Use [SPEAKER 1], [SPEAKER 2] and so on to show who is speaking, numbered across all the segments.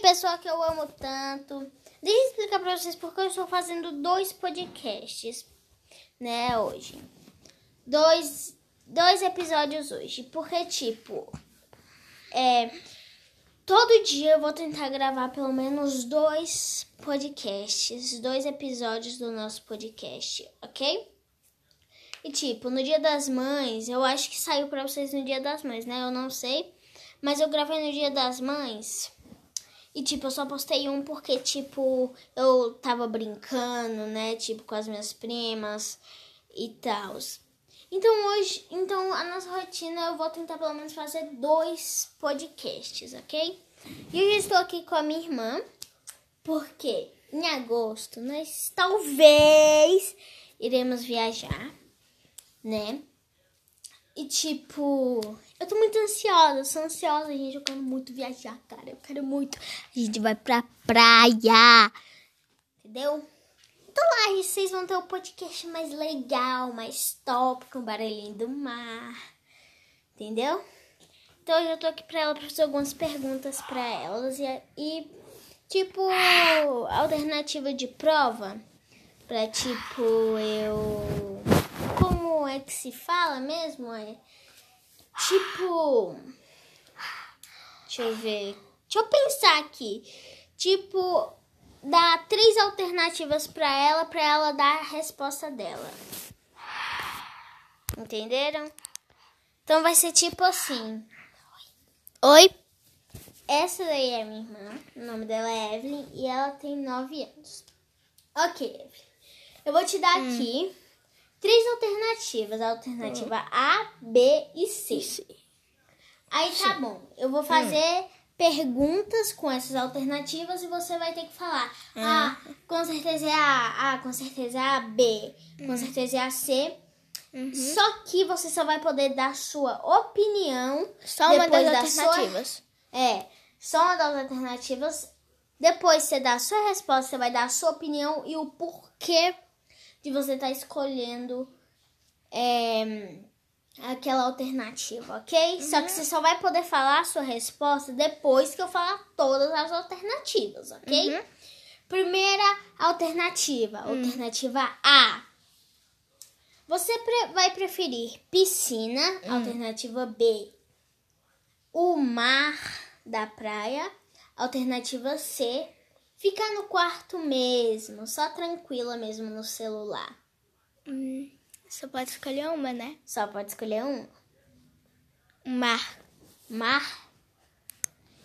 [SPEAKER 1] pessoal que eu amo tanto. Deixa eu explicar pra vocês porque eu estou fazendo dois podcasts, né, hoje. Dois, dois episódios hoje. Porque, tipo, é. Todo dia eu vou tentar gravar pelo menos dois podcasts, dois episódios do nosso podcast, ok? E tipo, no Dia das Mães, eu acho que saiu pra vocês no Dia das Mães, né? Eu não sei. Mas eu gravei no Dia das Mães. E tipo, eu só postei um porque, tipo, eu tava brincando, né? Tipo, com as minhas primas e tal. Então hoje, então a nossa rotina eu vou tentar pelo menos fazer dois podcasts, ok? E hoje estou aqui com a minha irmã, porque em agosto nós talvez iremos viajar, né? E tipo, eu tô muito ansiosa, sou ansiosa, gente. Eu quero muito viajar, cara. Eu quero muito. A gente vai pra praia. Entendeu? Então lá, vocês vão ter o um podcast mais legal, mais top, com barulhinho do mar. Entendeu? Então eu já tô aqui pra ela pra fazer algumas perguntas pra elas. E, e tipo, alternativa de prova. Pra tipo, eu. Como é que se fala mesmo? É, tipo. Deixa eu ver. Deixa eu pensar aqui. Tipo, dá três alternativas para ela, para ela dar a resposta dela. Entenderam? Então vai ser tipo assim. Oi. Essa daí é minha irmã. O nome dela é Evelyn e ela tem nove anos. Ok, Evelyn. Eu vou te dar hum. aqui três alternativas. A alternativa hum. A, B e C. Aí tá Sim. bom. Eu vou fazer... Hum perguntas com essas alternativas e você vai ter que falar: uhum. Ah, com certeza é A, ah, com certeza é A, B, com uhum. certeza é a C. Uhum. Só que você só vai poder dar sua opinião.
[SPEAKER 2] Só uma das da alternativas.
[SPEAKER 1] Sua... É, só uma das alternativas. Depois você dá a sua resposta, você vai dar a sua opinião e o porquê de você estar tá escolhendo. É aquela alternativa, ok? Uhum. Só que você só vai poder falar a sua resposta depois que eu falar todas as alternativas, ok? Uhum. Primeira alternativa, uhum. alternativa A. Você pre vai preferir piscina, hum. alternativa B. O mar da praia, alternativa C. Ficar no quarto mesmo, só tranquila mesmo no celular.
[SPEAKER 2] Hum. Só pode escolher uma, né?
[SPEAKER 1] Só pode escolher um.
[SPEAKER 2] Mar.
[SPEAKER 1] Mar.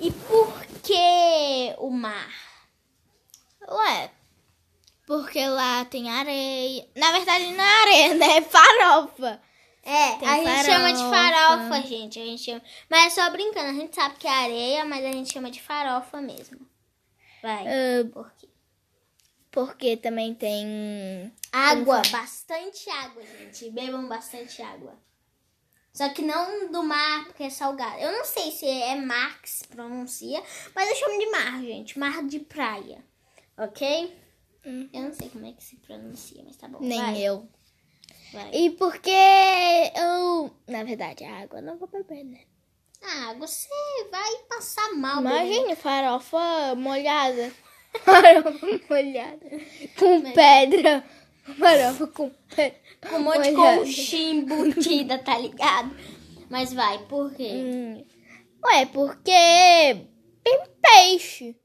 [SPEAKER 1] E por que o mar?
[SPEAKER 2] Ué, porque lá tem areia. Na verdade, não é areia, né? É farofa.
[SPEAKER 1] É, tem a gente chama de farofa, gente. A gente chama... Mas é só brincando, a gente sabe que é areia, mas a gente chama de farofa mesmo. Vai. Uh, por quê?
[SPEAKER 2] Porque também tem
[SPEAKER 1] água, bastante água, gente. Bebam bastante água. Só que não do mar, porque é salgado. Eu não sei se é mar que se pronuncia, mas eu chamo de mar, gente. Mar de praia. Ok? Hum. Eu não sei como é que se pronuncia, mas tá bom.
[SPEAKER 2] Nem
[SPEAKER 1] vai.
[SPEAKER 2] eu.
[SPEAKER 1] Vai.
[SPEAKER 2] E porque eu. Na verdade, a água não vou beber, né?
[SPEAKER 1] Ah, você vai passar mal.
[SPEAKER 2] Imagina, farofa molhada. Farofa molhada. Com Mas... pedra. Farofa com pedra.
[SPEAKER 1] Com um monte de conchinha embutida, tá ligado? Mas vai, por quê? Hum.
[SPEAKER 2] Ué, porque tem peixe.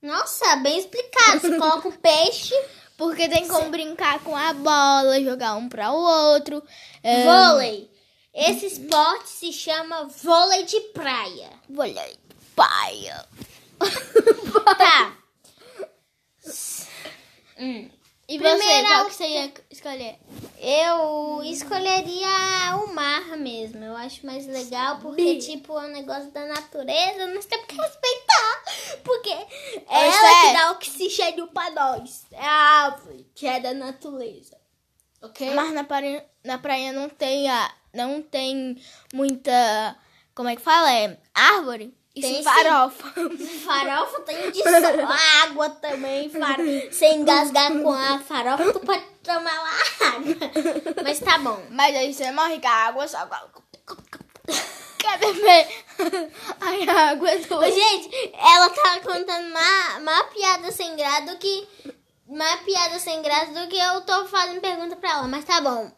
[SPEAKER 1] Nossa, bem explicado. Você coloca o peixe.
[SPEAKER 2] Porque tem como brincar com a bola, jogar um para o outro.
[SPEAKER 1] Vôlei. Esse esporte se chama vôlei de praia.
[SPEAKER 2] Vôlei de praia.
[SPEAKER 1] tá.
[SPEAKER 2] Hum. E você, qual que você ia escolher?
[SPEAKER 1] Eu escolheria o mar mesmo. Eu acho mais legal porque, tipo, é um negócio da natureza. Nós temos que respeitar. Porque é ela que dá oxigênio pra nós. É a árvore que é da natureza. Ok?
[SPEAKER 2] Mas na praia, na praia não tem, a, não tem muita... Como é que fala? É árvore.
[SPEAKER 1] Isso tem farofa. Farofa tem de sol. água também. Far... Se engasgar com a farofa, tu pode tomar uma água. Mas tá bom.
[SPEAKER 2] Mas aí você morre com a água só. quer beber a água do...
[SPEAKER 1] Ô, gente, ela tá contando mais, mais piada sem graça do que. Mais piada sem graça do que eu tô fazendo pergunta pra ela, mas tá bom.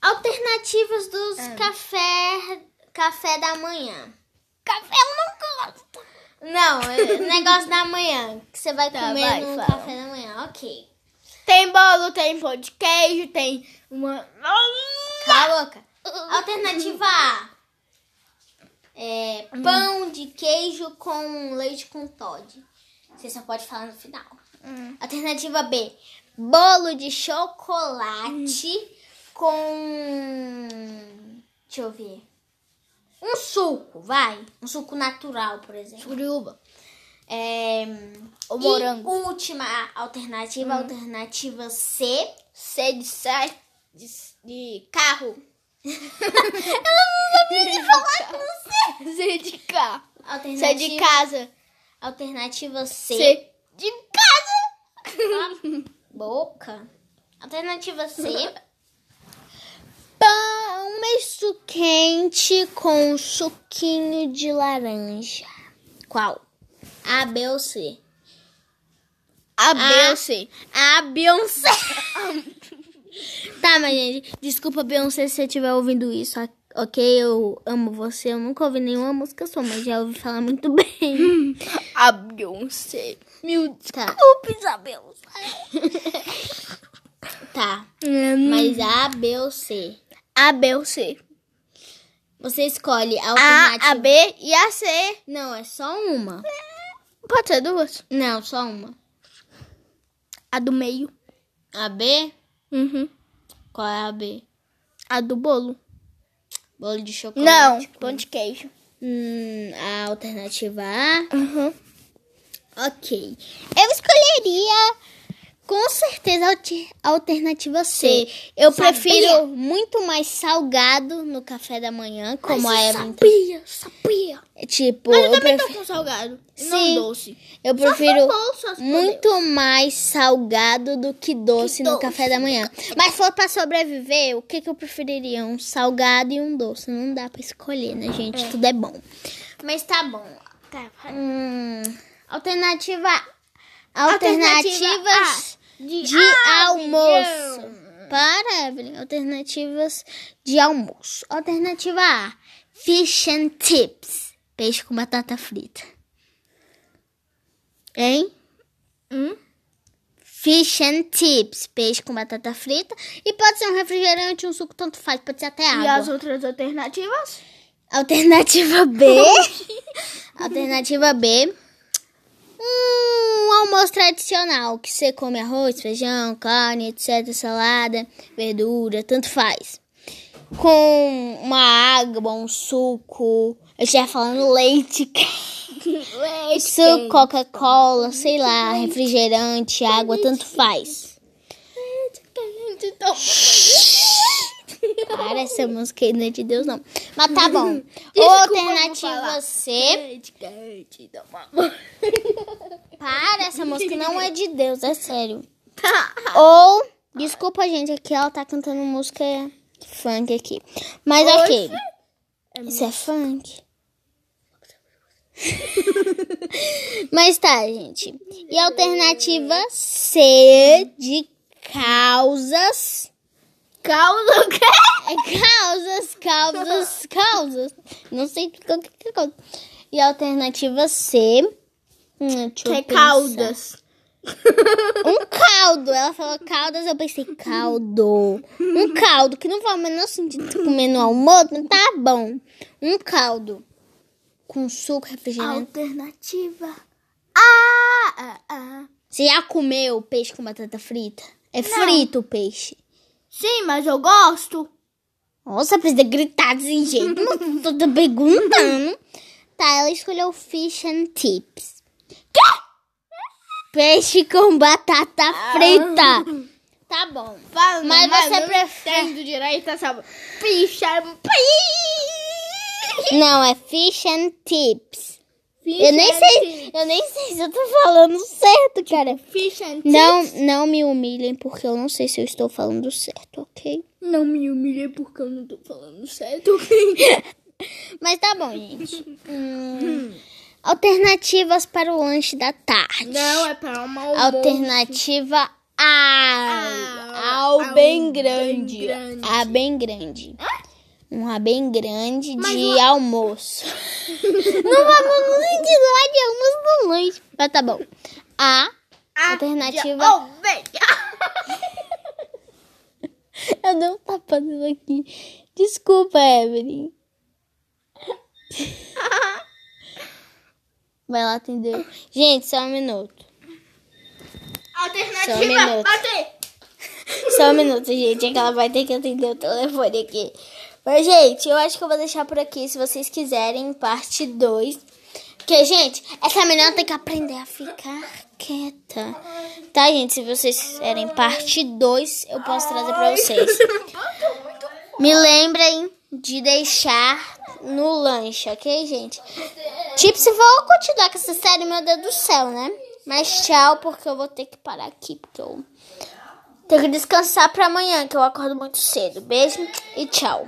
[SPEAKER 1] Alternativas dos
[SPEAKER 2] Ah.
[SPEAKER 1] café, café da manhã.
[SPEAKER 2] Café eu não gosto.
[SPEAKER 1] Não, é negócio da manhã. Que você vai
[SPEAKER 2] Tá,
[SPEAKER 1] comer
[SPEAKER 2] vai,
[SPEAKER 1] no
[SPEAKER 2] fala.
[SPEAKER 1] café da manhã. Ok.
[SPEAKER 2] Tem bolo, tem pão de queijo, tem uma...
[SPEAKER 1] Cala a boca. Alternativa A. É, pão de queijo com leite com Todd. Você só pode falar no final.
[SPEAKER 2] Hum.
[SPEAKER 1] Alternativa B. Bolo de chocolate com. Deixa eu ver. Um suco, vai. Um suco natural, por exemplo.
[SPEAKER 2] Suruba.
[SPEAKER 1] É,
[SPEAKER 2] O
[SPEAKER 1] e
[SPEAKER 2] morango.
[SPEAKER 1] última alternativa, alternativa C.
[SPEAKER 2] C de, de, de carro. C de carro. C de casa.
[SPEAKER 1] Alternativa C.
[SPEAKER 2] C de casa.
[SPEAKER 1] Boca. Alternativa C. Pão misto quente com suquinho de laranja. Qual? A, B ou C?
[SPEAKER 2] A, B
[SPEAKER 1] Ah.
[SPEAKER 2] ou C?
[SPEAKER 1] A, Beyoncé. tá, mas gente, desculpa, Beyoncé, se você estiver ouvindo isso, ok? Eu amo você. Eu nunca ouvi nenhuma música sua, mas já ouvi falar muito bem.
[SPEAKER 2] A Beyoncé. Meu
[SPEAKER 1] Tá.
[SPEAKER 2] desculpe, Isabel.
[SPEAKER 1] Tá,
[SPEAKER 2] Hum.
[SPEAKER 1] mas A, B ou C?
[SPEAKER 2] A, B ou C?
[SPEAKER 1] Você escolhe a
[SPEAKER 2] A,
[SPEAKER 1] alternativa.
[SPEAKER 2] a B e a C.
[SPEAKER 1] Não, é só uma.
[SPEAKER 2] Pode ser duas.
[SPEAKER 1] Não, só uma.
[SPEAKER 2] A do meio.
[SPEAKER 1] A B?
[SPEAKER 2] Uhum.
[SPEAKER 1] Qual é a B?
[SPEAKER 2] A do bolo.
[SPEAKER 1] Bolo de chocolate?
[SPEAKER 2] Não,
[SPEAKER 1] com-
[SPEAKER 2] pão de queijo.
[SPEAKER 1] Hum, a alternativa A?
[SPEAKER 2] Uhum.
[SPEAKER 1] Ok. Eu escolheria com certeza alternativa C. Eu
[SPEAKER 2] Sabia?
[SPEAKER 1] prefiro muito mais salgado no café da manhã, como a Evelyn.
[SPEAKER 2] Sabia, sabia.
[SPEAKER 1] Tipo,
[SPEAKER 2] Mas eu
[SPEAKER 1] eu,
[SPEAKER 2] também
[SPEAKER 1] pref-
[SPEAKER 2] tô com salgado.
[SPEAKER 1] Sim.
[SPEAKER 2] Não doce.
[SPEAKER 1] eu prefiro muito mais salgado do que doce
[SPEAKER 2] Que
[SPEAKER 1] no
[SPEAKER 2] doce.
[SPEAKER 1] café da manhã. Mas se for pra sobreviver, o que, que eu preferiria? Um salgado e um doce. Não dá pra escolher, né, gente? Tudo é bom. Mas tá bom.
[SPEAKER 2] Tá.
[SPEAKER 1] Hum, alternativa.
[SPEAKER 2] Alternativa
[SPEAKER 1] Alternativas
[SPEAKER 2] De,
[SPEAKER 1] de almoço. Para, Evelyn. Alternativas de almoço. Alternativa A: Fish and chips. Peixe com batata frita. Hein?
[SPEAKER 2] Hum?
[SPEAKER 1] Fish and chips. Peixe com batata frita. E pode ser um refrigerante, um suco, tanto faz. Pode ser até
[SPEAKER 2] E
[SPEAKER 1] água.
[SPEAKER 2] as outras alternativas?
[SPEAKER 1] Alternativa B. Alternativa B. Almoço tradicional, que você come arroz, feijão, carne, etc, salada, verdura, tanto faz. Com uma água, um suco, eu já falando leite,
[SPEAKER 2] Leite.
[SPEAKER 1] suco, Coca-Cola, sei lá, refrigerante, água, tanto faz.
[SPEAKER 2] Leite quente.
[SPEAKER 1] Para essa música aí não é de Deus, não. Mas tá bom. Alternativa. C. Para, essa música não é de Deus, é sério.
[SPEAKER 2] Tá.
[SPEAKER 1] Ou, desculpa, gente, aqui ela tá cantando música funk aqui. Mas ok. Isso é funk? Mas tá, gente. E alternativa C de causas.
[SPEAKER 2] Causa o quê?
[SPEAKER 1] É causas, causas, causas. Não sei o que é causa. E a alternativa C. Hum,
[SPEAKER 2] Que é caldas.
[SPEAKER 1] Um caldo. Ela falou caldas, eu pensei caldo. Um caldo, que não faz o menor sentido comer no almoço, mas tá bom. Um caldo. Com suco, refrigerante.
[SPEAKER 2] Alternativa. Ah, ah, ah.
[SPEAKER 1] Você já comeu peixe com batata frita? É frito o peixe.
[SPEAKER 2] Sim, mas eu gosto.
[SPEAKER 1] Nossa, precisa gritar desse jeito. Tô perguntando. Tá, ela escolheu fish and chips. Peixe com batata frita. Tá bom.
[SPEAKER 2] Fala,
[SPEAKER 1] Mas você prefere-
[SPEAKER 2] entendo direito essa picha.
[SPEAKER 1] Não, é fish and chips. Eu nem sei, eu nem sei se eu tô falando certo, cara.
[SPEAKER 2] Fish and
[SPEAKER 1] Não, não me humilhem porque eu não sei se eu estou falando certo, ok?
[SPEAKER 2] Não me humilhei porque eu não tô falando certo.
[SPEAKER 1] Mas tá bom, gente. Hum, alternativas para o lanche da tarde.
[SPEAKER 2] Não, é para uma almoço.
[SPEAKER 1] Alternativa A.
[SPEAKER 2] Ah,
[SPEAKER 1] Ao
[SPEAKER 2] ao
[SPEAKER 1] bem
[SPEAKER 2] bem
[SPEAKER 1] grande.
[SPEAKER 2] grande.
[SPEAKER 1] A bem grande. Um A bem grande
[SPEAKER 2] Mas
[SPEAKER 1] de
[SPEAKER 2] o-
[SPEAKER 1] almoço. não vamos ensinar de almoço no lanche. Mas tá bom. A. Alternativa.
[SPEAKER 2] Oh, velho.
[SPEAKER 1] Eu dei um tapa aqui. Desculpa, Evelyn. Vai lá atender. Gente, só um minuto. Só um
[SPEAKER 2] Alternativa,
[SPEAKER 1] minuto.
[SPEAKER 2] bater.
[SPEAKER 1] Só um minuto, gente. É que ela vai ter que atender o telefone aqui. Mas, gente, eu acho que eu vou deixar por aqui. Se vocês quiserem, parte 2. Porque, gente, essa menina tem que aprender a ficar quieta. Tá, gente? Se vocês quiserem parte 2, eu posso trazer pra vocês. Me lembrem de deixar no lanche, ok, gente? Tipo, se for continuar com essa série, meu Deus do céu, né? Mas tchau, porque eu vou ter que parar aqui, porque eu tenho que descansar pra amanhã, que eu acordo muito cedo. Beijo e tchau.